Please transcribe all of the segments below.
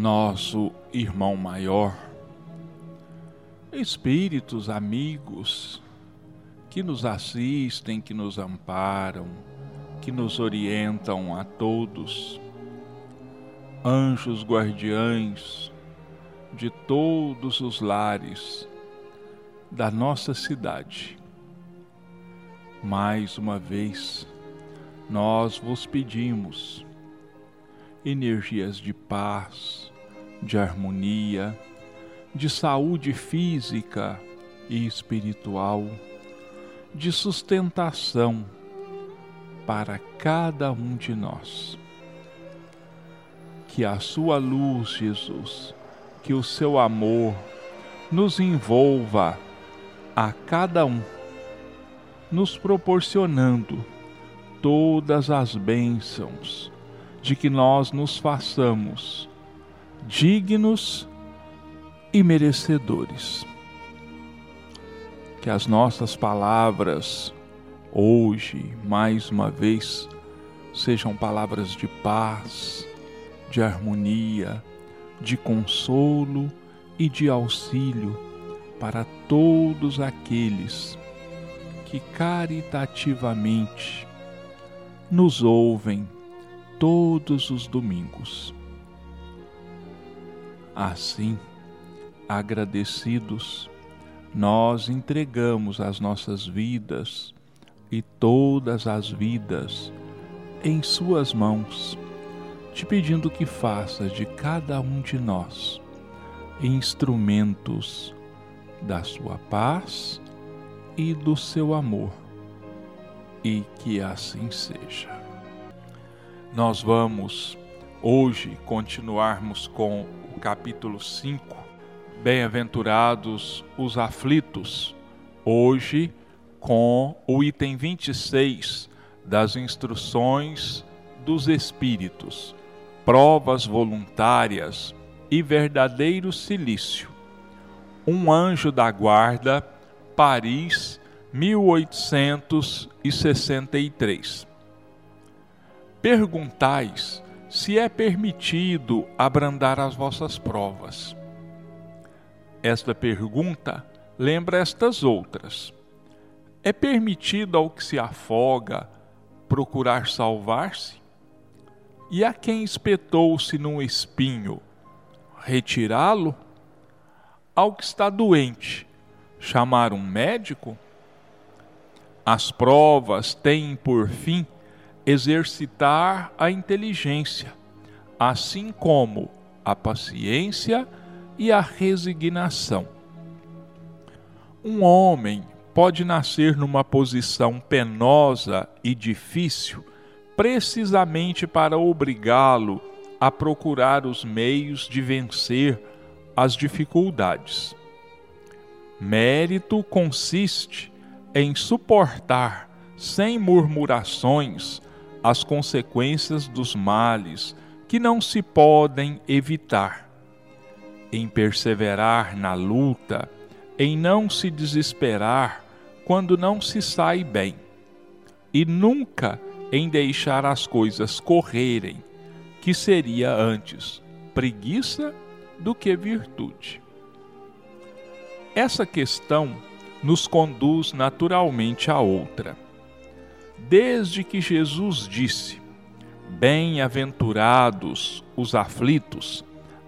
nosso irmão maior, espíritos amigos que nos assistem, que nos amparam, que nos orientam a todos, anjos guardiães de todos os lares da nossa cidade. Mais uma vez, nós vos pedimos energias de paz, de harmonia, de saúde física e espiritual, de sustentação para cada um de nós. Que a sua luz, Jesus, que o seu amor nos envolva a cada um, nos proporcionando todas as bênçãos de que nós nos façamos dignos e merecedores. Que as nossas palavras hoje, mais uma vez, sejam palavras de paz, de harmonia, de consolo e de auxílio para todos aqueles que caritativamente nos ouvem todos os domingos. Assim, agradecidos, nós entregamos as nossas vidas e todas as vidas em Suas mãos, te pedindo que faça de cada um de nós instrumentos da Sua paz e do seu amor, e que assim seja nós vamos hoje continuarmos com o capítulo 5, Bem-aventurados os aflitos, hoje com o item 26 das instruções dos Espíritos, provas voluntárias e verdadeiro silício. Um anjo da guarda, Paris, 1863 perguntais se é permitido abrandar as vossas provas. Esta pergunta lembra estas outras. É permitido ao que se afoga procurar salvar-se? E a quem espetou-se num espinho, retirá-lo? Ao que está doente, chamar um médico? As provas têm por fim exercitar a inteligência, assim como a paciência e a resignação. Um homem pode nascer numa posição penosa e difícil precisamente para obrigá-lo a procurar os meios de vencer as dificuldades. Mérito consiste em suportar sem murmurações as consequências dos males que não se podem evitar, em perseverar na luta, em não se desesperar quando não se sai bem, e nunca em deixar as coisas correrem, que seria antes preguiça do que virtude. Essa questão nos conduz naturalmente a outra desde que Jesus disse: Bem-aventurados os aflitos,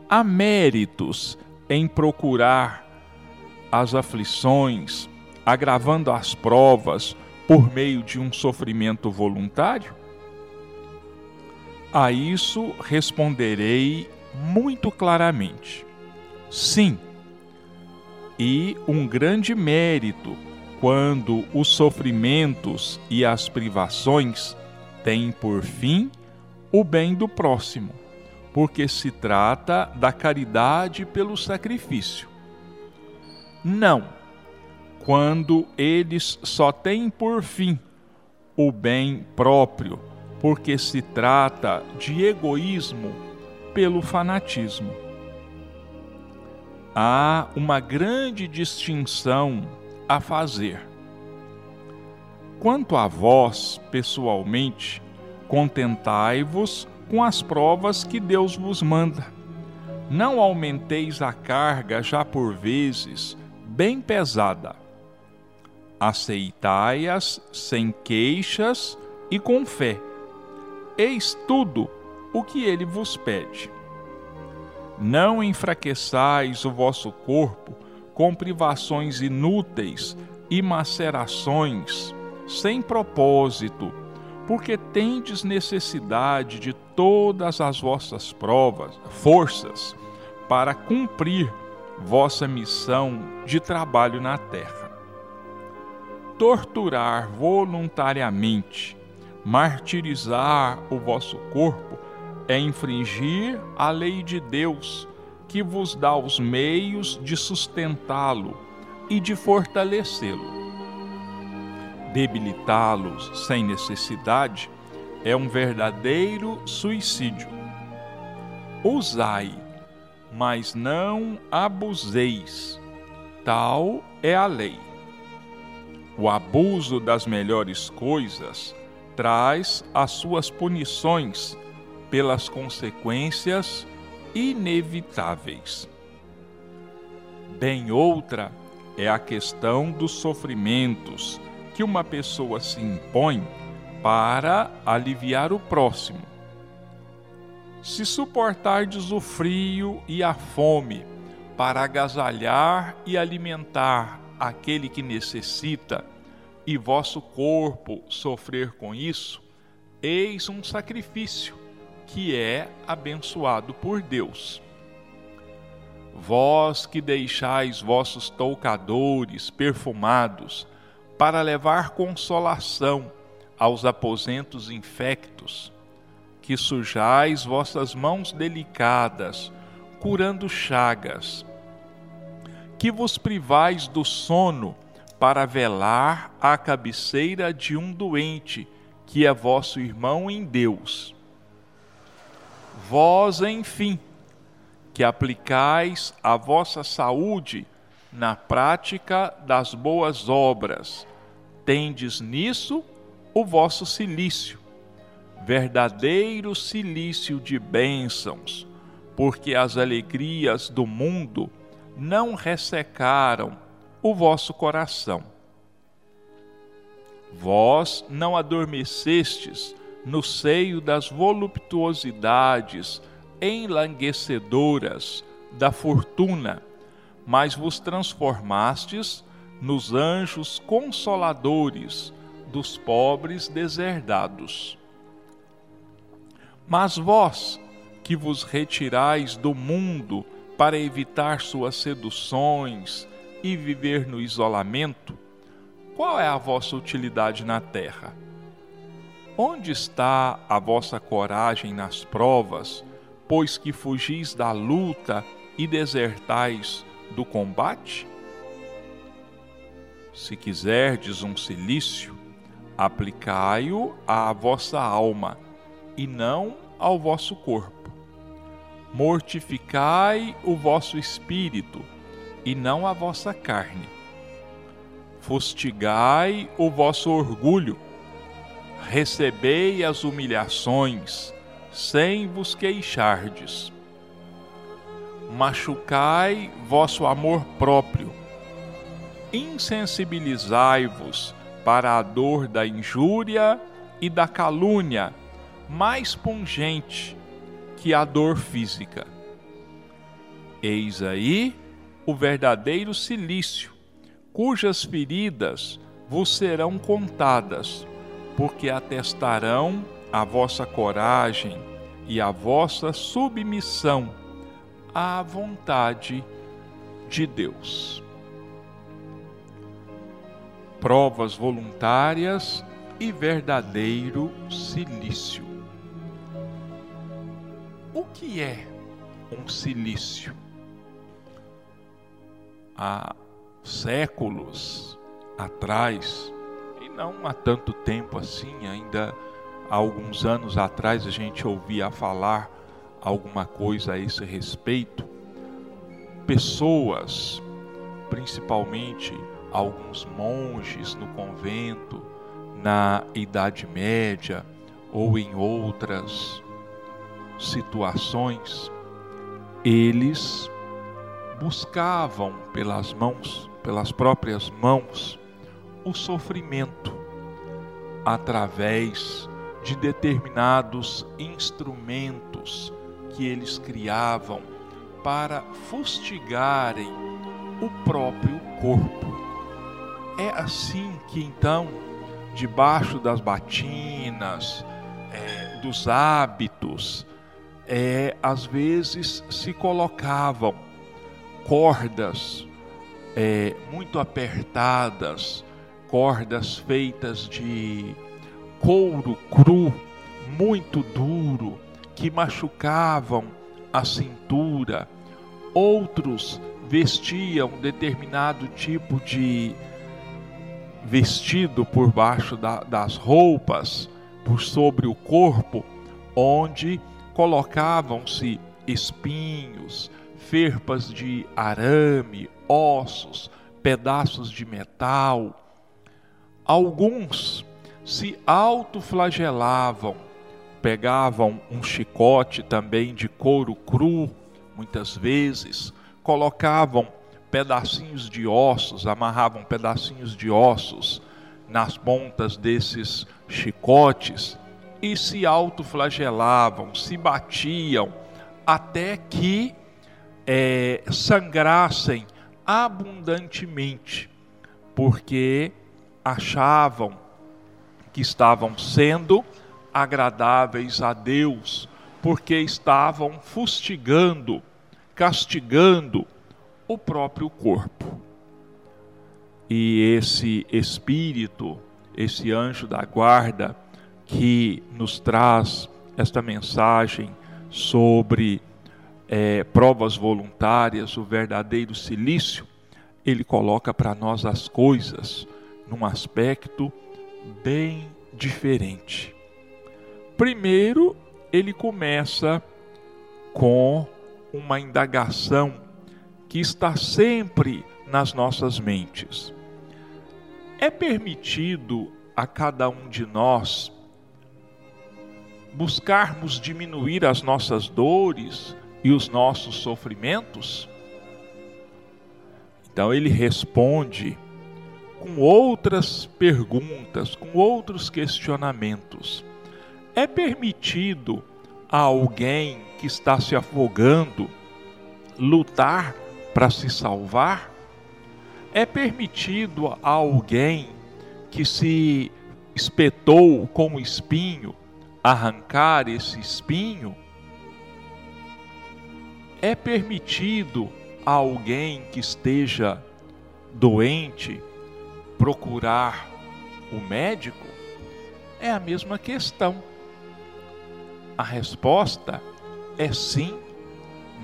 há méritos em procurar as aflições, agravando as provas por meio de um sofrimento voluntário? A isso responderei muito claramente: sim. E um grande mérito quando os sofrimentos e as privações têm por fim o bem do próximo, porque se trata da caridade pelo sacrifício. Não, quando eles só têm por fim o bem próprio, porque se trata de egoísmo pelo fanatismo. Há uma grande distinção a fazer. Quanto a vós, pessoalmente, contentai-vos com as provas que Deus vos manda, não aumenteis a carga já por vezes bem pesada. Aceitai-as sem queixas e com fé. Eis tudo o que ele vos pede. Não enfraqueçais o vosso corpo com privações inúteis e macerações sem propósito, porque tendes necessidade de todas as vossas provas, forças, para cumprir vossa missão de trabalho na terra. Torturar voluntariamente, martirizar o vosso corpo, é infringir a lei de Deus, que vos dá os meios de sustentá-lo e de fortalecê-lo. Debilitá-los sem necessidade é um verdadeiro suicídio. Usai mas não abuseis. Tal é a lei. O abuso das melhores coisas traz as suas punições pelas consequências inevitáveis. Bem outra é a questão dos sofrimentos que uma pessoa se impõe para aliviar o próximo se suportardes o frio e a fome, para agasalhar e alimentar aquele que necessita, e vosso corpo sofrer com isso, eis um sacrifício que é abençoado por Deus. Vós que deixais vossos toucadores perfumados para levar consolação aos aposentos infectos, que sujais vossas mãos delicadas, curando chagas, que vos privais do sono para velar à cabeceira de um doente, que é vosso irmão em Deus. Vós, enfim, que aplicais a vossa saúde na prática das boas obras, tendes nisso o vosso silício verdadeiro silício de bênçãos, porque as alegrias do mundo não ressecaram o vosso coração. Vós não adormecestes no seio das voluptuosidades enlanguecedoras da fortuna, mas vos transformastes nos anjos consoladores dos pobres deserdados. Mas vós, que vos retirais do mundo para evitar suas seduções e viver no isolamento, qual é a vossa utilidade na terra? Onde está a vossa coragem nas provas, pois que fugis da luta e desertais do combate? Se quiserdes um silício, aplicai-o à vossa alma e não ao vosso corpo. Mortificai o vosso espírito e não a vossa carne. Fustigai o vosso orgulho. Recebei as humilhações, sem vos queixardes. Machucai vosso amor próprio. Insensibilizai-vos para a dor da injúria e da calúnia mais pungente que a dor física. Eis aí o verdadeiro silício, cujas feridas vos serão contadas, porque atestarão a vossa coragem e a vossa submissão à vontade de Deus. Provas voluntárias e verdadeiro silício. O que é um silício? Há séculos atrás, não há tanto tempo assim, ainda há alguns anos atrás a gente ouvia falar alguma coisa a esse respeito. Pessoas, principalmente alguns monges no convento, na Idade Média ou em outras situações eles buscavam pelas mãos, pelas próprias mãos, o sofrimento através de determinados instrumentos que eles criavam para fustigarem o próprio corpo. É assim que então, debaixo das batinas, é, dos hábitos, é, às vezes se colocavam cordas é, muito apertadas, cordas feitas de couro cru, muito duro, que machucavam a cintura. Outros vestiam determinado tipo de vestido por baixo da, das roupas, por sobre o corpo, onde colocavam-se espinhos, ferpas de arame, ossos, pedaços de metal. Alguns se autoflagelavam, pegavam um chicote também de couro cru, muitas vezes, colocavam pedacinhos de ossos, amarravam pedacinhos de ossos nas pontas desses chicotes e se autoflagelavam, se batiam, até que é, sangrassem abundantemente, porque achavam que estavam sendo agradáveis a Deus, porque estavam fustigando, castigando o próprio corpo. E esse espírito, esse anjo da guarda, que nos traz esta mensagem sobre é, provas voluntárias, o verdadeiro silício, ele coloca para nós as coisas num aspecto bem diferente. Primeiro, ele começa com uma indagação que está sempre nas nossas mentes. É permitido a cada um de nós buscarmos diminuir as nossas dores e os nossos sofrimentos? Então ele responde com outras perguntas, com outros questionamentos. É permitido a alguém que está se afogando lutar para se salvar? É permitido a alguém que se espetou com espinho arrancar esse espinho? É permitido a alguém que esteja doente procurar o médico? É a mesma questão. A resposta é sim.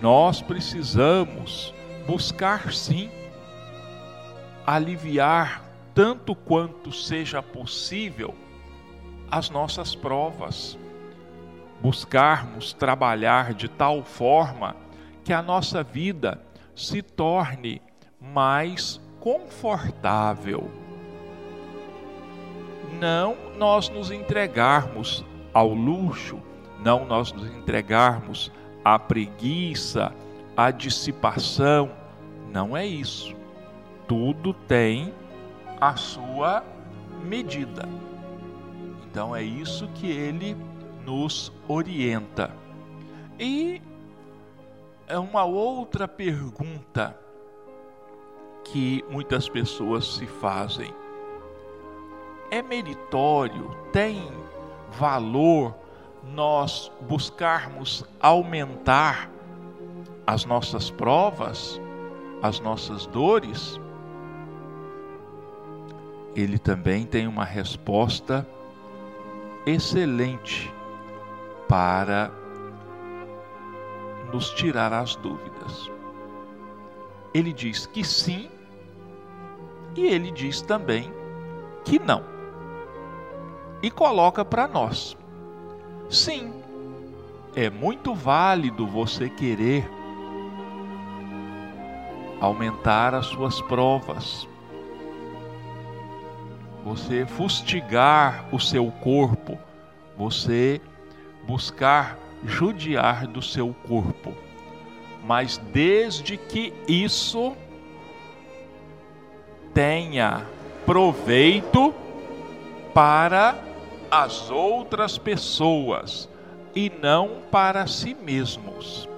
Nós precisamos buscar sim aliviar tanto quanto seja possível as nossas provas, buscarmos trabalhar de tal forma que a nossa vida se torne mais confortável. Não nós nos entregarmos ao luxo, não nós nos entregarmos à preguiça, à dissipação, não é isso. Tudo tem a sua medida. Então é isso que ele nos orienta. E é uma outra pergunta que muitas pessoas se fazem. É meritório, tem valor nós buscarmos aumentar as nossas provas, as nossas dores? Ele também tem uma resposta excelente para nos tirar as dúvidas. Ele diz que sim e ele diz também que não. E coloca para nós: sim, é muito válido você querer aumentar as suas provas, você fustigar o seu corpo, você buscar judiar do seu corpo. mas desde que isso tenha proveito para as outras pessoas e não para si mesmos.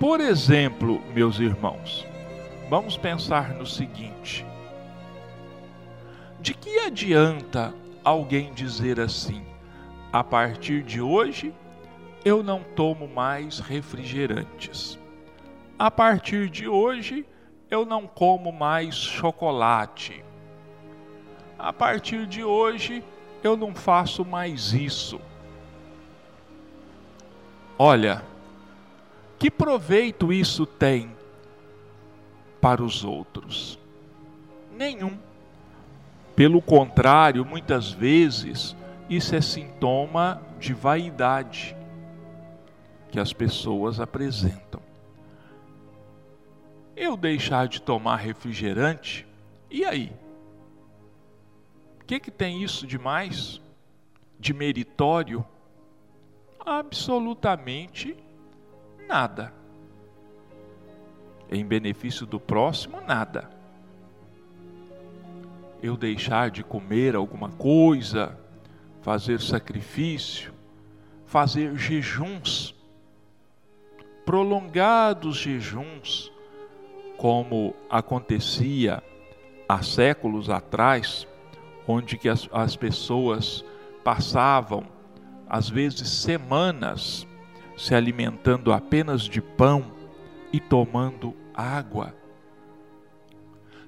Por exemplo, meus irmãos, vamos pensar no seguinte: de que adianta alguém dizer assim, a partir de hoje eu não tomo mais refrigerantes. A partir de hoje eu não como mais chocolate. A partir de hoje eu não faço mais isso. Olha, que proveito isso tem para os outros? Nenhum. Pelo contrário, muitas vezes isso é sintoma de vaidade que as pessoas apresentam. Eu deixar de tomar refrigerante, e aí? Que, que tem isso de mais? De meritório? Absolutamente nada. Em benefício do próximo, nada. Eu deixar de comer alguma coisa, fazer sacrifício, fazer jejuns, prolongados jejuns, como acontecia há séculos atrás, onde que as, as pessoas passavam, às vezes, semanas se alimentando apenas de pão e tomando água,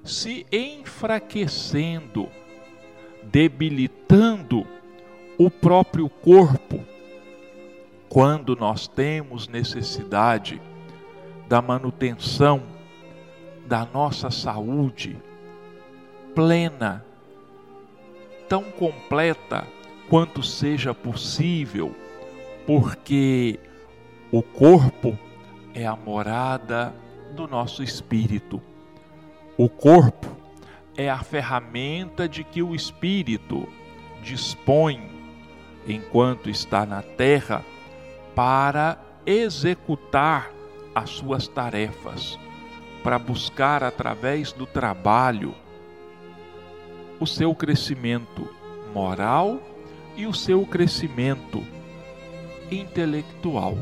se enfraquecendo, debilitando o próprio corpo. Quando nós temos necessidade da manutenção da nossa saúde plena, tão completa quanto seja possível, porque o corpo é a morada do nosso espírito. O corpo é a ferramenta de que o espírito dispõe enquanto está na terra para executar as suas tarefas, para buscar através do trabalho o seu crescimento moral e o seu crescimento intelectual.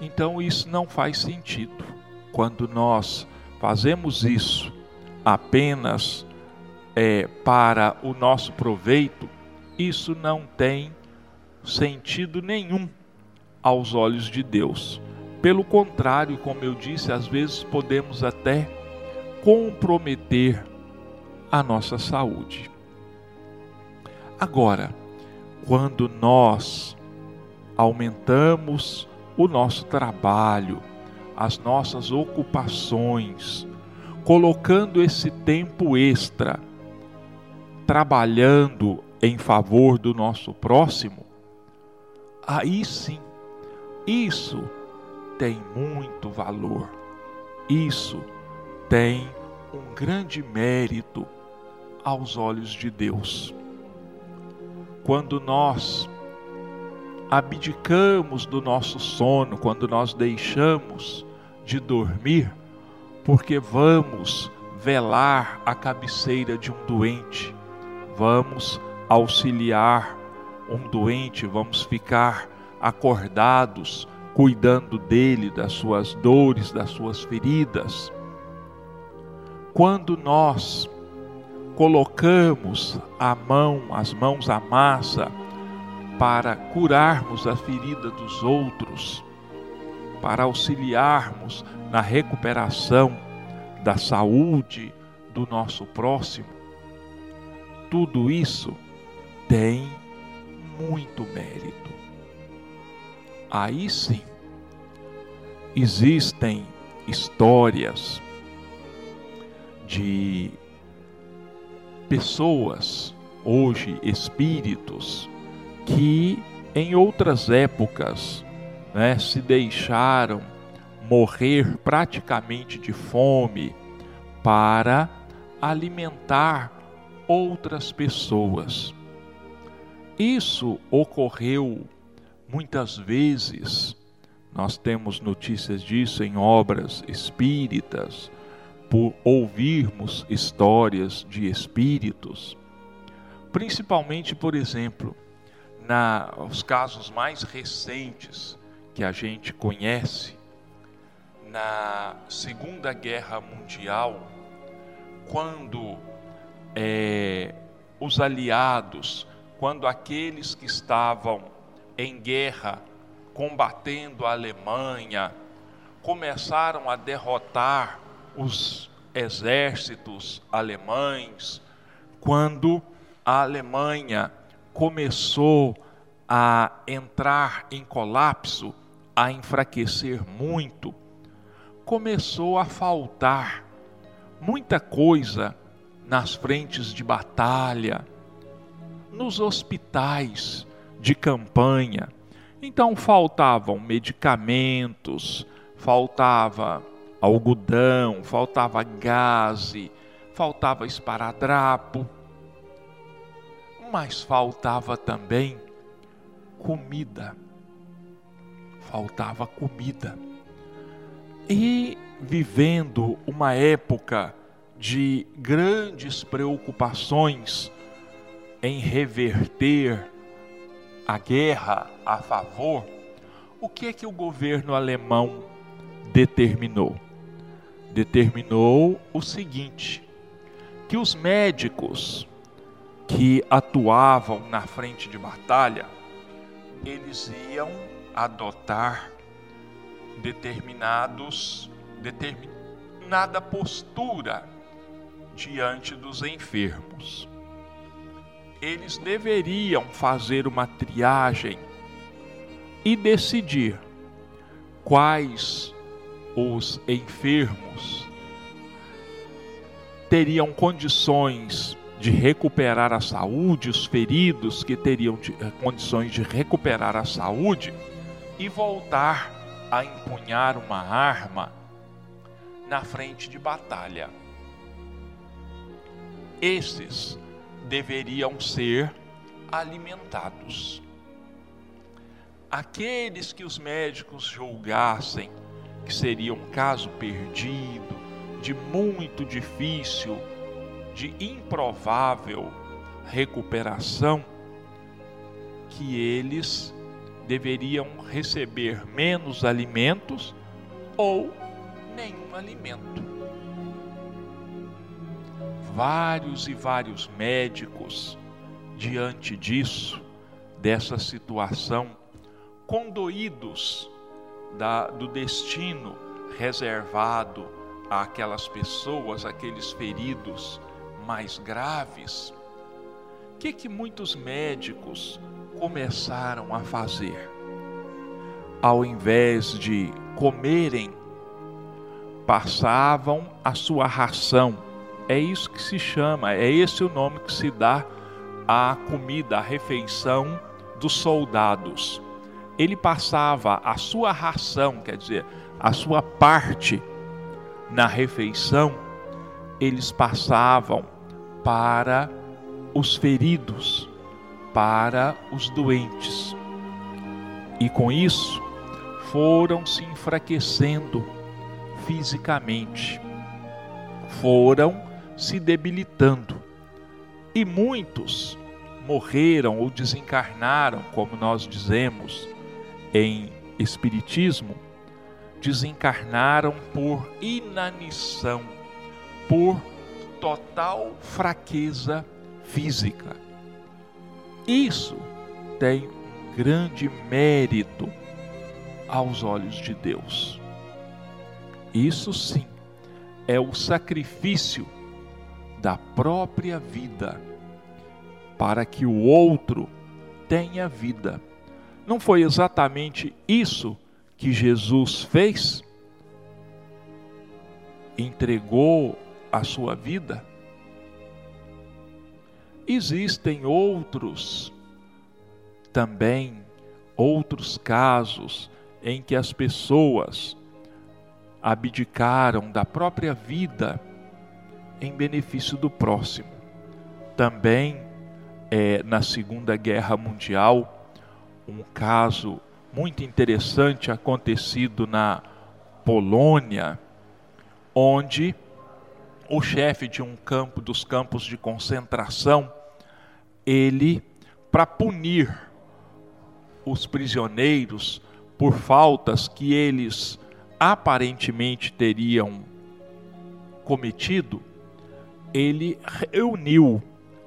Então isso não faz sentido. Quando nós fazemos isso apenas é, para o nosso proveito, isso não tem sentido nenhum aos olhos de Deus. Pelo contrário, como eu disse, às vezes podemos até comprometer a nossa saúde. Agora, quando nós aumentamos o nosso trabalho, as nossas ocupações, colocando esse tempo extra, trabalhando em favor do nosso próximo, aí sim, isso tem muito valor. Isso tem um grande mérito aos olhos de Deus. Quando nós abdicamos do nosso sono, quando nós deixamos de dormir, porque vamos velar a cabeceira de um doente, vamos auxiliar um doente, vamos ficar acordados, cuidando dele, das suas dores, das suas feridas. Quando nós colocamos a mão, as mãos à massa, para curarmos a ferida dos outros, para auxiliarmos na recuperação da saúde do nosso próximo, tudo isso tem muito mérito. Aí sim, existem histórias de pessoas, hoje espíritos, que em outras épocas né, se deixaram morrer praticamente de fome para alimentar outras pessoas. Isso ocorreu muitas vezes Nós temos notícias disso em obras espíritas, por ouvirmos histórias de espíritos. Principalmente, por exemplo, nos casos mais recentes que a gente conhece, na Segunda Guerra Mundial, quando é, os aliados, quando aqueles que estavam em guerra combatendo a Alemanha começaram a derrotar os exércitos alemães, quando a Alemanha começou a entrar em colapso, a enfraquecer muito, começou a faltar muita coisa nas frentes de batalha, nos hospitais de campanha. Então faltavam medicamentos, faltava algodão, faltava gaze, faltava esparadrapo, mas faltava também comida. Faltava comida. E vivendo uma época de grandes preocupações em reverter a guerra a favor, o que é que o governo alemão determinou? Determinou o seguinte: que os médicos que atuavam na frente de batalha, eles iam adotar determinados determinada postura diante dos enfermos. Eles deveriam fazer uma triagem e decidir quais os enfermos teriam condições de recuperar a saúde, os feridos que teriam de, eh, condições de recuperar a saúde e voltar a empunhar uma arma na frente de batalha. Esses deveriam ser alimentados. Aqueles que os médicos julgassem que seria um caso perdido, de muito difícil, de improvável recuperação, que eles deveriam receber menos alimentos ou nenhum alimento. Vários e vários médicos, diante disso, dessa situação, condoídos da, do destino reservado àquelas pessoas, aqueles feridos mais graves, o que, que muitos médicos começaram a fazer? Ao invés de comerem, passavam a sua ração. É isso que se chama, é esse o nome que se dá à comida, à refeição dos soldados. Ele passava a sua ração, quer dizer, a sua parte na refeição, eles passavam para os feridos, para os doentes. E com isso, foram se enfraquecendo fisicamente, foram se debilitando. E muitos morreram ou desencarnaram, como nós dizemos em Espiritismo, desencarnaram por inanição, por total fraqueza física. Isso tem grande mérito aos olhos de Deus. Isso sim é o sacrifício da própria vida para que o outro tenha vida. Não foi exatamente isso que Jesus fez? Entregou a sua vida? Existem outros também, outros casos em que as pessoas abdicaram da própria vida em benefício do próximo. Também é, na Segunda Guerra Mundial, um caso muito interessante acontecido na Polônia, onde o chefe de um campo dos campos de concentração, ele para punir os prisioneiros por faltas que eles aparentemente teriam cometido, ele reuniu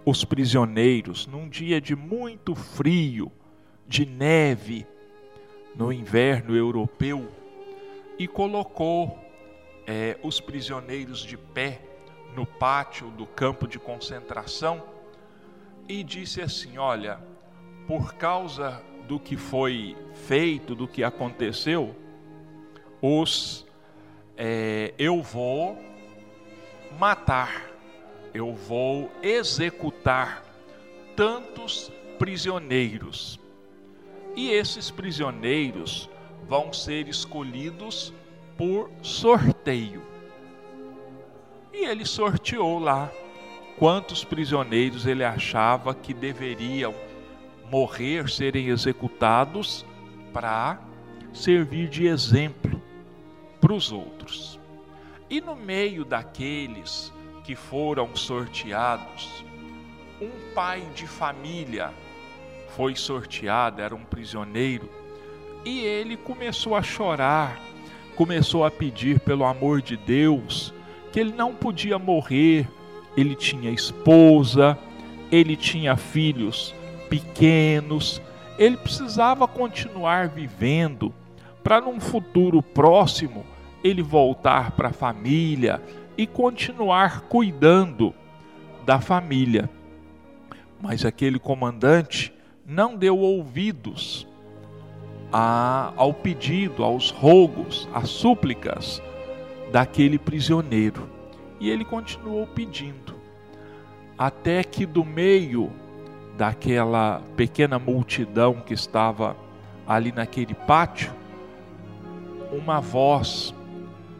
os prisioneiros num dia de muito frio, de neve, no inverno europeu, e colocou é, os prisioneiros de pé no pátio do campo de concentração e disse assim: Olha, por causa do que foi feito, do que aconteceu, os é, eu vou matar, eu vou executar tantos prisioneiros. E esses prisioneiros vão ser escolhidos por sorteio. E ele sorteou lá quantos prisioneiros ele achava que deveriam morrer, serem executados, para servir de exemplo para os outros. E no meio daqueles que foram sorteados, um pai de família foi sorteado, era um prisioneiro, e ele começou a chorar, começou a pedir pelo amor de Deus, que ele não podia morrer, ele tinha esposa, ele tinha filhos pequenos, ele precisava continuar vivendo para num futuro próximo ele voltar para a família e continuar cuidando da família. Mas aquele comandante não deu ouvidos a, ao pedido, aos rogos, às súplicas daquele prisioneiro. E ele continuou pedindo, até que do meio daquela pequena multidão que estava ali naquele pátio, uma voz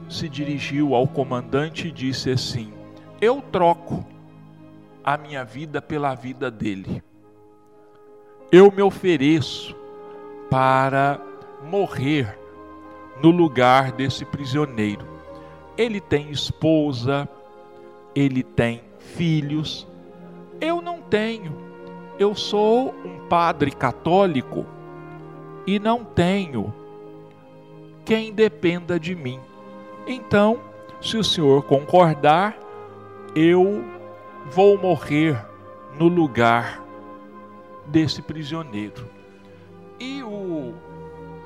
se dirigiu ao comandante e disse assim: Eu troco a minha vida pela vida dele. Eu me ofereço para morrer no lugar desse prisioneiro. Ele tem esposa, ele tem filhos, eu não tenho eu sou um padre católico e não tenho quem dependa de mim. Então, se o senhor concordar, eu vou morrer no lugar desse prisioneiro. E o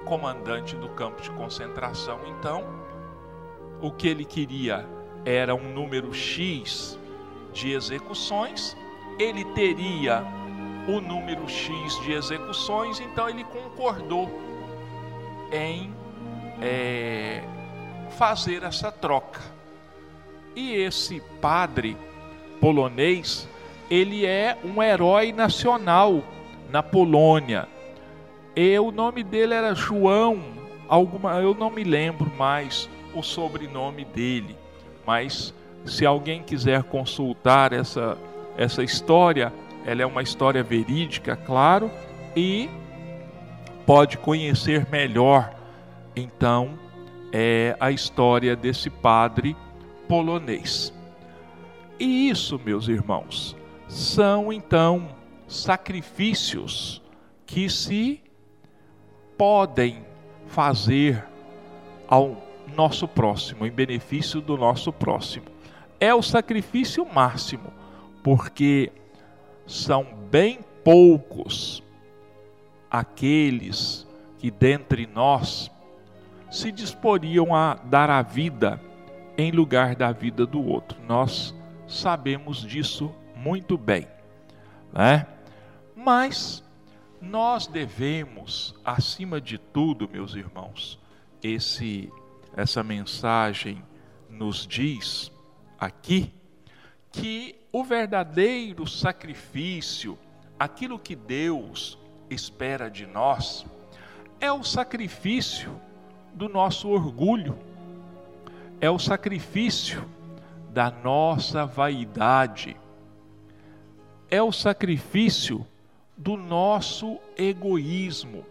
comandante do campo de concentração, então, o que ele queria era um número X de execuções, ele teria o número X de execuções, então ele concordou em é, fazer essa troca. E esse padre polonês, ele é um herói nacional na Polônia. E o nome dele era João, alguma, eu não me lembro mais o sobrenome dele, mas se alguém quiser consultar essa, essa história, ela é uma história verídica, claro, e pode conhecer melhor, então, é a história desse padre polonês. E isso, meus irmãos, são então sacrifícios que se podem fazer ao nosso próximo, em benefício do nosso próximo. É o sacrifício máximo, porque são bem poucos aqueles que dentre nós se disporiam a dar a vida em lugar da vida do outro. Nós sabemos disso muito bem, né? Mas nós devemos, acima de tudo, meus irmãos, esse essa mensagem nos diz aqui que o verdadeiro sacrifício, aquilo que Deus espera de nós, é o sacrifício do nosso orgulho, é o sacrifício da nossa vaidade, é o sacrifício do nosso egoísmo.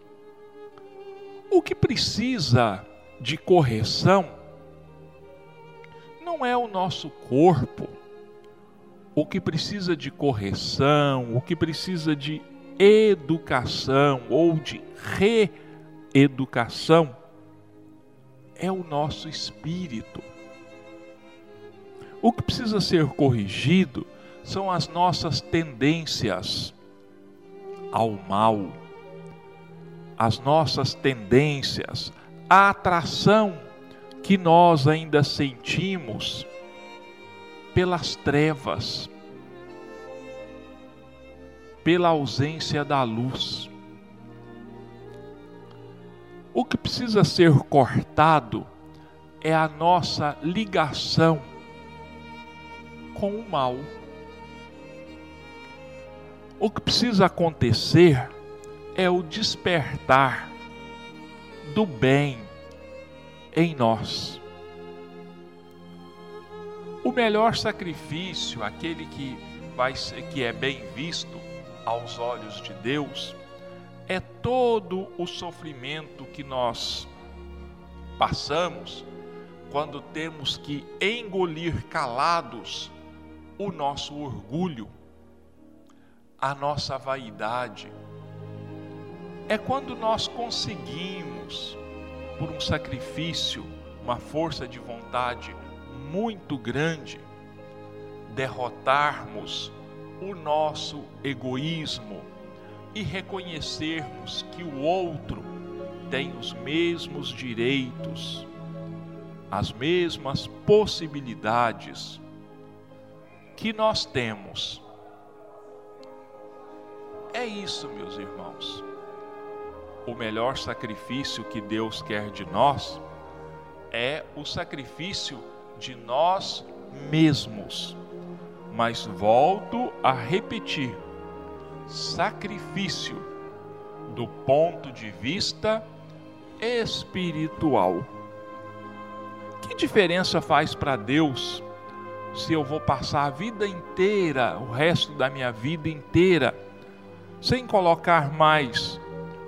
O que precisa de correção não é o nosso corpo. O que precisa de correção, o que precisa de educação ou de reeducação é o nosso espírito. O que precisa ser corrigido são as nossas tendências ao mal, as nossas tendências, a atração que nós ainda sentimos pelas trevas, pela ausência da luz. O que precisa ser cortado é a nossa ligação com o mal. O que precisa acontecer é o despertar do bem em nós. O melhor sacrifício, aquele que vai ser, que é bem visto aos olhos de Deus, é todo o sofrimento que nós passamos quando temos que engolir calados o nosso orgulho, a nossa vaidade. É quando nós conseguimos, por um sacrifício, uma força de vontade muito grande, derrotarmos o nosso egoísmo e reconhecermos que o outro tem os mesmos direitos, as mesmas possibilidades que nós temos. É isso, meus irmãos. O melhor sacrifício que Deus quer de nós é o sacrifício de nós mesmos. Mas volto a repetir: sacrifício do ponto de vista espiritual. Que diferença faz para Deus se eu vou passar a vida inteira, o resto da minha vida inteira, sem colocar mais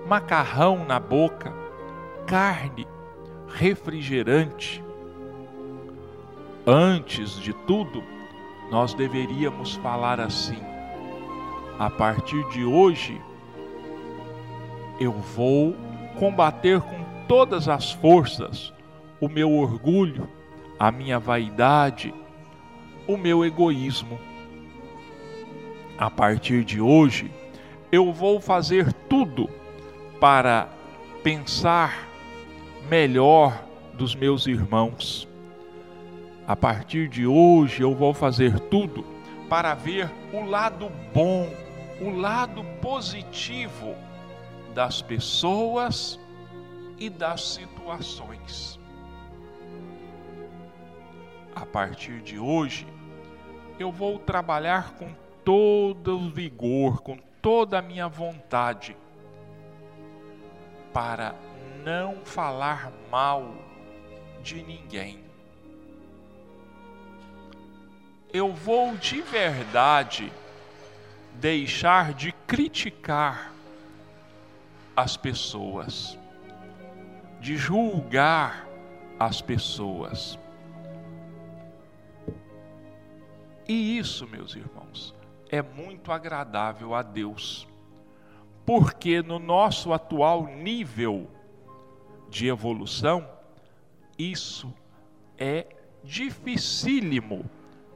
macarrão na boca, carne, refrigerante? Antes de tudo, nós deveríamos falar assim: a partir de hoje, eu vou combater com todas as forças o meu orgulho, a minha vaidade, o meu egoísmo. A partir de hoje, eu vou fazer tudo para pensar melhor dos meus irmãos. A partir de hoje, eu vou fazer tudo para ver o lado bom, o lado positivo das pessoas e das situações. A partir de hoje, eu vou trabalhar com todo o vigor, com toda a minha vontade, para não falar mal de ninguém. Eu vou de verdade deixar de criticar as pessoas, de julgar as pessoas E isso, meus irmãos, é muito agradável a Deus, porque no nosso atual nível de evolução, isso é dificílimo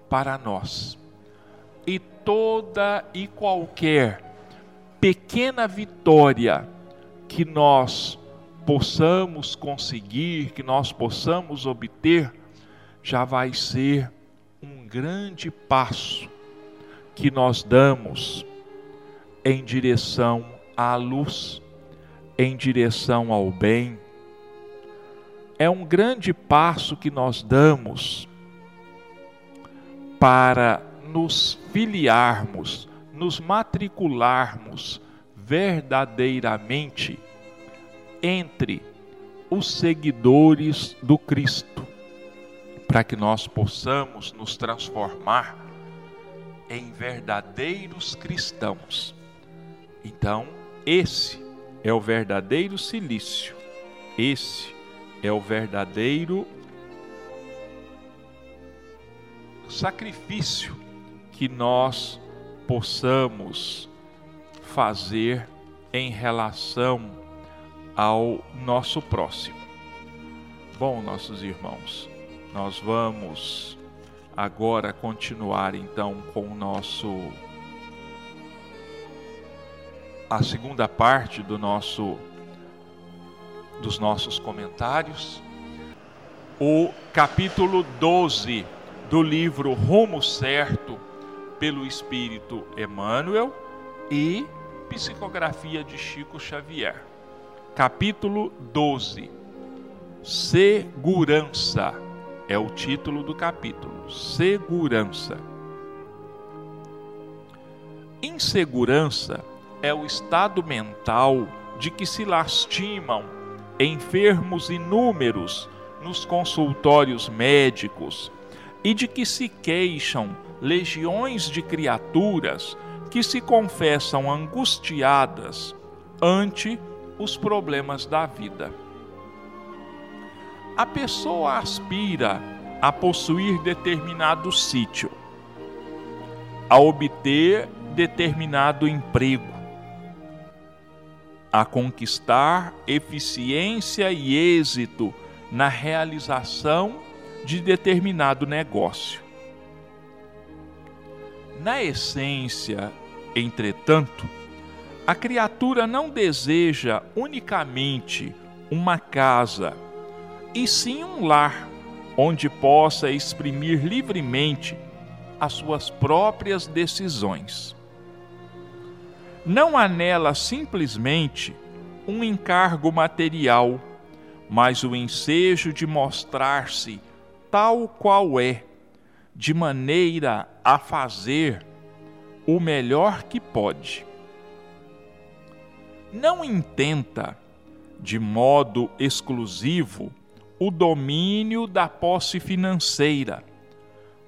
para nós. E toda e qualquer pequena vitória que nós possamos conseguir, que nós possamos obter, já vai ser grande passo que nós damos em direção à luz, em direção ao bem. É um grande passo que nós damos para nos filiarmos, nos matricularmos verdadeiramente entre os seguidores do Cristo para que nós possamos nos transformar em verdadeiros cristãos. Então, esse é o verdadeiro silício Esse é o verdadeiro sacrifício que nós possamos fazer em relação ao nosso próximo. Bom, nossos irmãos, nós vamos agora continuar então com o nosso a segunda parte do nosso dos nossos comentários, o capítulo 12 do livro Rumo Certo pelo Espírito Emmanuel e Psicografia de Chico Xavier. Capítulo 12. Segurança é o título do capítulo. Segurança. Insegurança é o estado mental de que se lastimam enfermos inúmeros nos consultórios médicos e de que se queixam legiões de criaturas que se confessam angustiadas ante os problemas da vida. A pessoa aspira a possuir determinado sítio, a obter determinado emprego, a conquistar eficiência e êxito na realização de determinado negócio. Na essência, entretanto, a criatura não deseja unicamente uma casa, e sim um lar onde possa exprimir livremente as suas próprias decisões. Não há nela simplesmente um encargo material, mas o ensejo de mostrar-se tal qual é, de maneira a fazer o melhor que pode. Não intenta, de modo exclusivo, o domínio da posse financeira,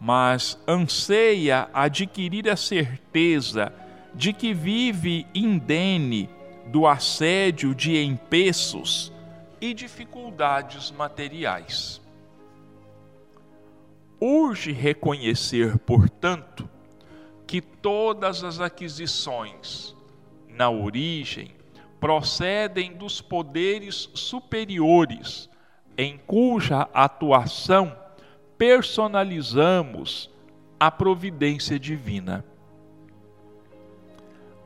mas anseia adquirir a certeza de que vive indene do assédio de empeços e dificuldades materiais. Urge reconhecer, portanto, que todas as aquisições, na origem, procedem dos poderes superiores, em cuja atuação personalizamos a providência divina.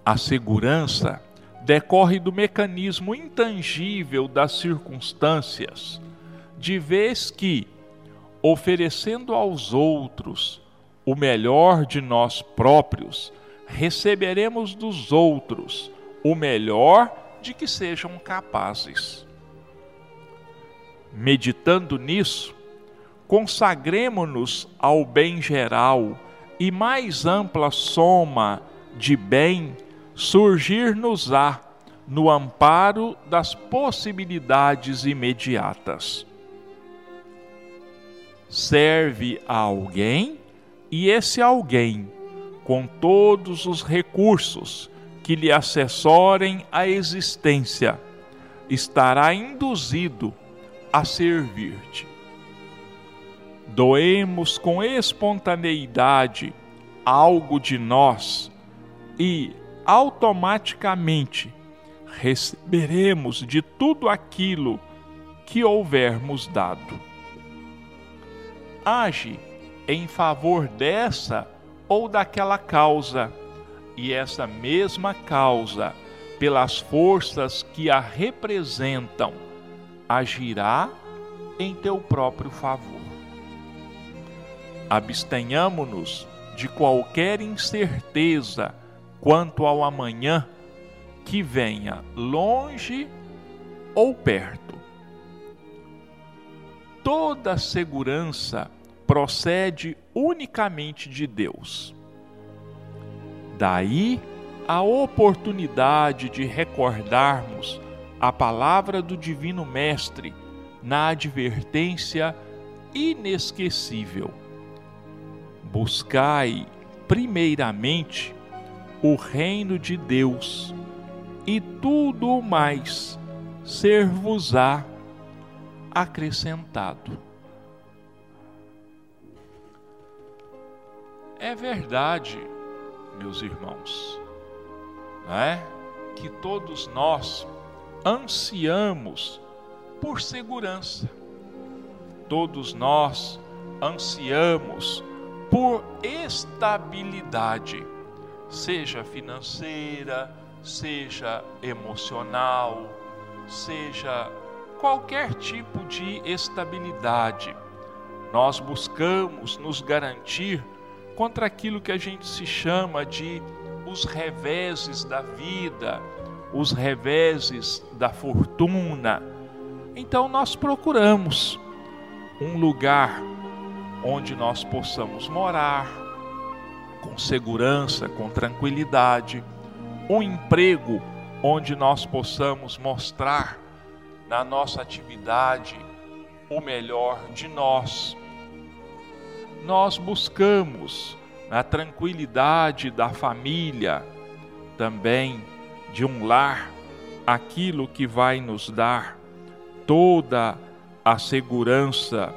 A segurança decorre do mecanismo intangível das circunstâncias, de vez que, oferecendo aos outros o melhor de nós próprios, receberemos dos outros o melhor de que sejam capazes. Meditando nisso, consagremos-nos ao bem geral e mais ampla soma de bem surgir-nos-á no amparo das possibilidades imediatas. Serve a alguém e esse alguém, com todos os recursos que lhe assessorem a existência, estará induzido a servir-te. Doemos com espontaneidade algo de nós e, automaticamente receberemos de tudo aquilo que houvermos dado. Age em favor dessa ou daquela causa, e essa mesma causa, pelas forças que a representam, agirá em teu próprio favor. Abstenhamo-nos de qualquer incerteza quanto ao amanhã, que venha longe ou perto. Toda segurança procede unicamente de Deus. Daí a oportunidade de recordarmos a palavra do Divino Mestre na advertência inesquecível. Buscai, primeiramente, o reino de Deus, e tudo o mais ser-vos-á acrescentado. É verdade, meus irmãos, não é? que todos nós ansiamos por segurança. Todos nós ansiamos por estabilidade, seja financeira, seja emocional, seja qualquer tipo de estabilidade. Nós buscamos nos garantir contra aquilo que a gente se chama de os reveses da vida, os reveses da fortuna. Então nós procuramos um lugar onde nós possamos morar com segurança, com tranquilidade, um emprego onde nós possamos mostrar na nossa atividade o melhor de nós. Nós buscamos na tranquilidade da família, também de um lar, aquilo que vai nos dar toda a segurança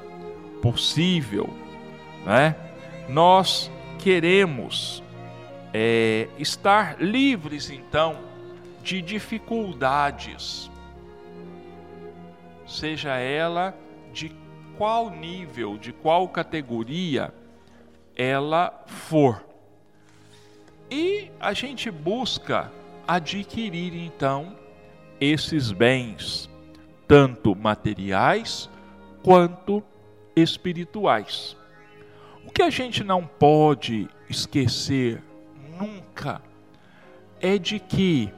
possível, né? Nós queremos é, estar livres então de dificuldades, seja ela de qual nível, de qual categoria ela for. E a gente busca adquirir então esses bens, tanto materiais quanto espirituais. O que a gente não pode esquecer nunca é de que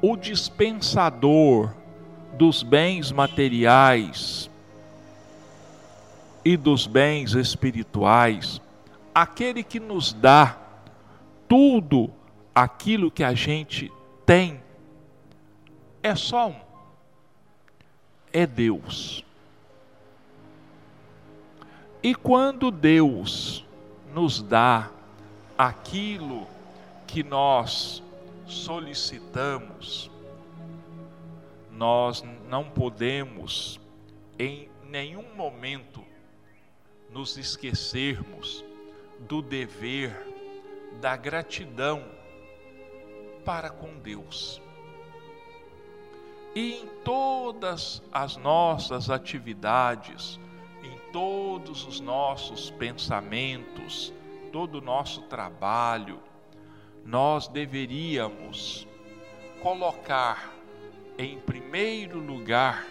o dispensador dos bens materiais e dos bens espirituais aquele que nos dá tudo aquilo que a gente tem, é só um: é Deus. E quando Deus nos dá aquilo que nós solicitamos, nós não podemos em nenhum momento nos esquecermos do dever, da gratidão para com Deus. E em todas as nossas atividades, em todos os nossos pensamentos, todo o nosso trabalho, nós deveríamos colocar em primeiro lugar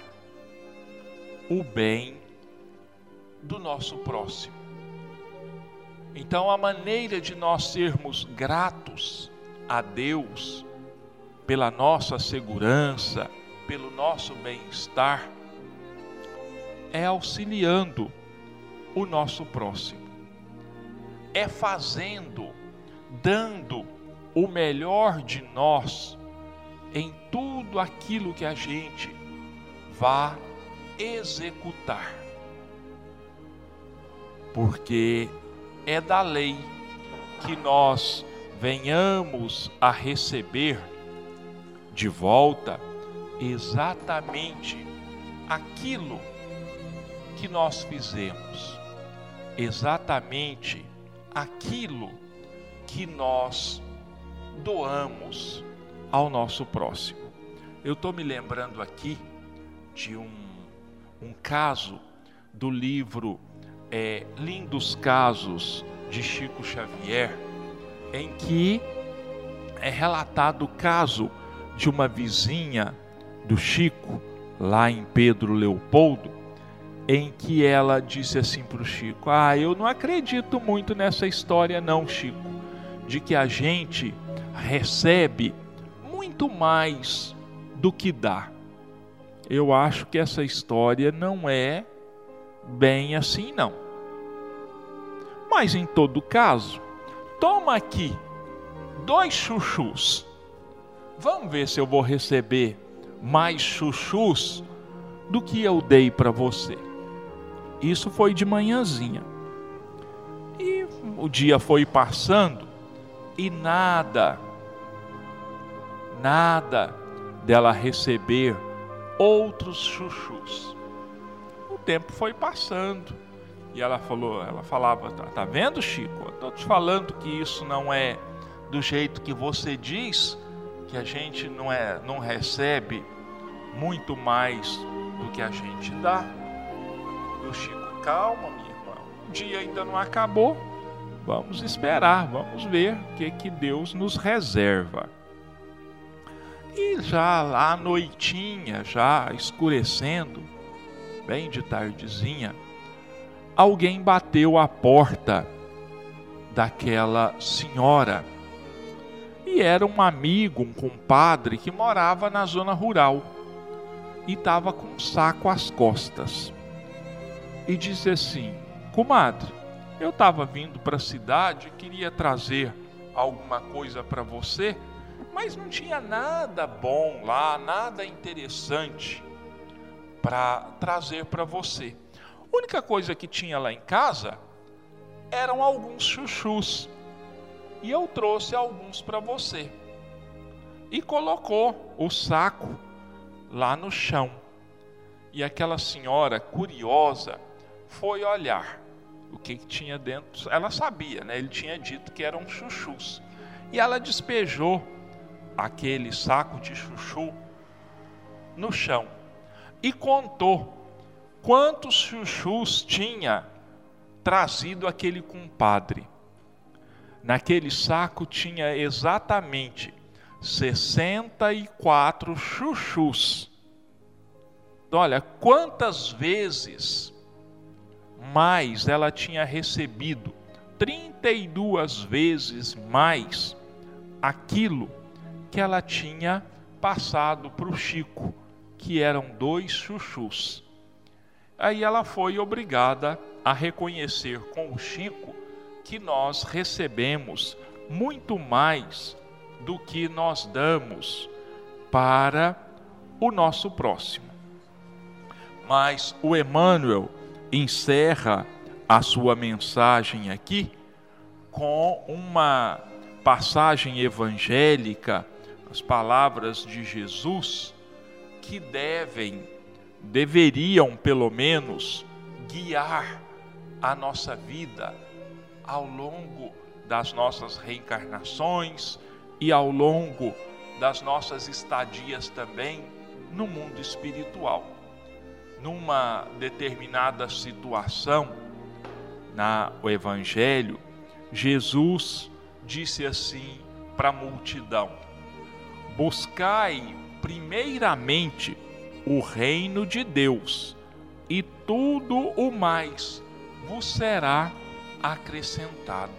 o bem do nosso próximo. Então, a maneira de nós sermos gratos a Deus pela nossa segurança, pelo nosso bem-estar, é auxiliando o nosso próximo, é fazendo, dando o melhor de nós em tudo aquilo que a gente vá executar. Porque é da lei que nós venhamos a receber de volta exatamente aquilo que nós fizemos, exatamente aquilo que nós doamos ao nosso próximo. Eu estou me lembrando aqui de um, um caso do livro é, lindos casos de Chico Xavier, em que é relatado o caso de uma vizinha do Chico, lá em Pedro Leopoldo, em que ela disse assim para o Chico: Ah, eu não acredito muito nessa história, não, Chico, de que a gente recebe muito mais do que dá. Eu acho que essa história não é bem assim não. Mas em todo caso, toma aqui dois chuchus. Vamos ver se eu vou receber mais chuchus do que eu dei para você. Isso foi de manhãzinha. E o dia foi passando e nada, nada dela receber outros chuchus. o tempo foi passando. E ela falou, ela falava, tá, tá vendo, Chico? Eu tô te falando que isso não é do jeito que você diz, que a gente não é, não recebe muito mais do que a gente dá. E o Chico, calma, minha irmã. O dia ainda não acabou. Vamos esperar, vamos ver o que que Deus nos reserva. E já lá à noitinha, já escurecendo, bem de tardezinha, alguém bateu a porta daquela senhora. E era um amigo, um compadre que morava na zona rural e estava com um saco às costas. E disse assim: Comadre, eu estava vindo para a cidade, queria trazer alguma coisa para você mas não tinha nada bom lá, nada interessante para trazer para você. A única coisa que tinha lá em casa eram alguns chuchus. E eu trouxe alguns para você. E colocou o saco lá no chão. E aquela senhora curiosa foi olhar o que, que tinha dentro. Ela sabia, né? Ele tinha dito que eram chuchus. E ela despejou aquele saco de chuchu no chão e contou quantos chuchus tinha trazido aquele compadre. Naquele saco tinha exatamente 64 chuchus. Olha, quantas vezes mais ela tinha recebido? 32 vezes mais aquilo que ela tinha passado para o Chico, que eram dois chuchus. Aí ela foi obrigada a reconhecer com o Chico que nós recebemos muito mais do que nós damos para o nosso próximo. Mas o Emmanuel encerra a sua mensagem aqui com uma passagem evangélica as palavras de Jesus que devem, deveriam pelo menos, guiar a nossa vida ao longo das nossas reencarnações e ao longo das nossas estadias também no mundo espiritual. Numa determinada situação, na o evangelho, Jesus disse assim para a multidão: Buscai primeiramente o reino de Deus, e tudo o mais vos será acrescentado.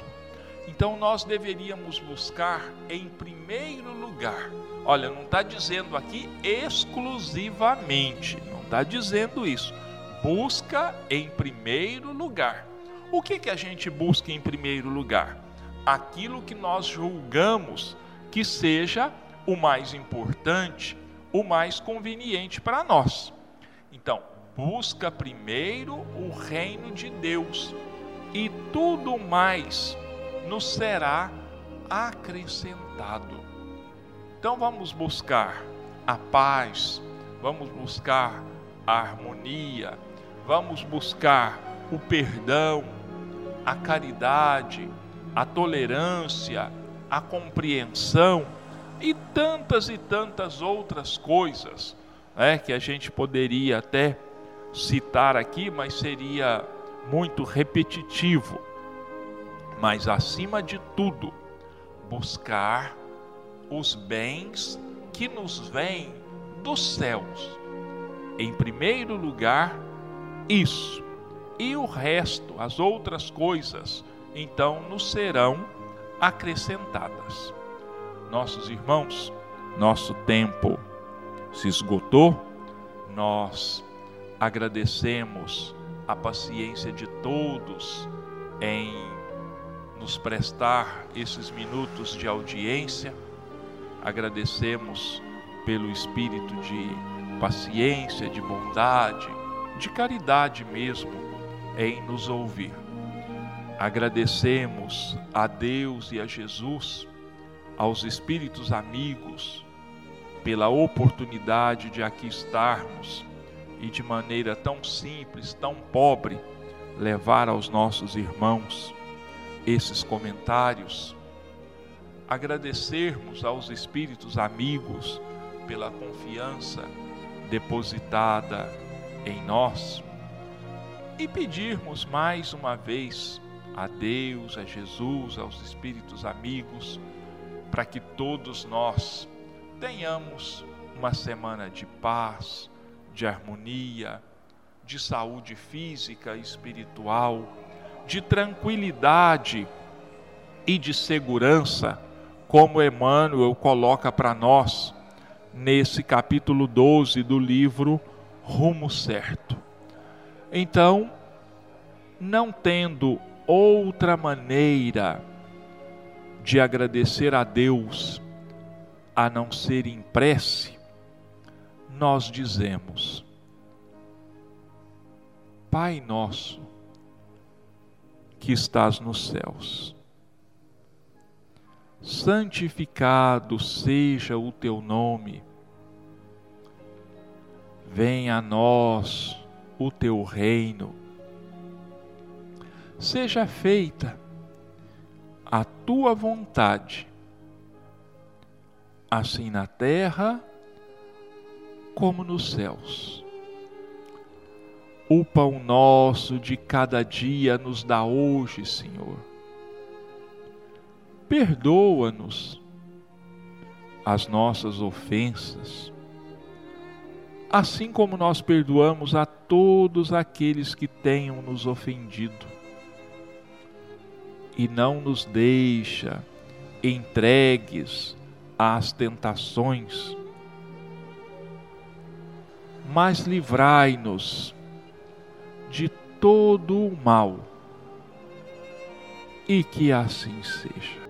Então nós deveríamos buscar em primeiro lugar. Olha, não está dizendo aqui exclusivamente, não está dizendo isso. Busca em primeiro lugar. O que, que a gente busca em primeiro lugar? Aquilo que nós julgamos que seja o mais importante, o mais conveniente para nós. Então, busca primeiro o reino de Deus e tudo mais nos será acrescentado. Então vamos buscar a paz, vamos buscar a harmonia, vamos buscar o perdão, a caridade, a tolerância, a compreensão e tantas e tantas outras coisas né, que a gente poderia até citar aqui, mas seria muito repetitivo. Mas acima de tudo, buscar os bens que nos vêm dos céus. Em primeiro lugar, isso. E o resto, as outras coisas, então nos serão acrescentadas nossos irmãos, nosso tempo se esgotou, nós agradecemos a paciência de todos em nos prestar esses minutos de audiência, agradecemos pelo espírito de paciência, de bondade, de caridade mesmo em nos ouvir. Agradecemos a Deus e a Jesus aos espíritos amigos pela oportunidade de aqui estarmos e de maneira tão simples, tão pobre, levar aos nossos irmãos esses comentários, agradecermos aos espíritos amigos pela confiança depositada em nós e pedirmos mais uma vez a Deus, a Jesus, aos espíritos amigos, para que todos nós tenhamos uma semana de paz, de harmonia, de saúde física e espiritual, de tranquilidade e de segurança, como Emmanuel coloca para nós nesse capítulo 12 do livro Rumo Certo. Então, não tendo outra maneira de agradecer a Deus a não ser em prece, nós dizemos: Pai nosso, que estás nos céus, santificado seja o teu nome, venha a nós o teu reino, seja feita a tua vontade, assim na terra como nos céus. O pão nosso de cada dia nos dá hoje, Senhor. Perdoa-nos as nossas ofensas, assim como nós perdoamos a todos aqueles que tenham nos ofendido e não nos deixa entregues às tentações, mas livrai-nos de todo o mal, e que assim seja.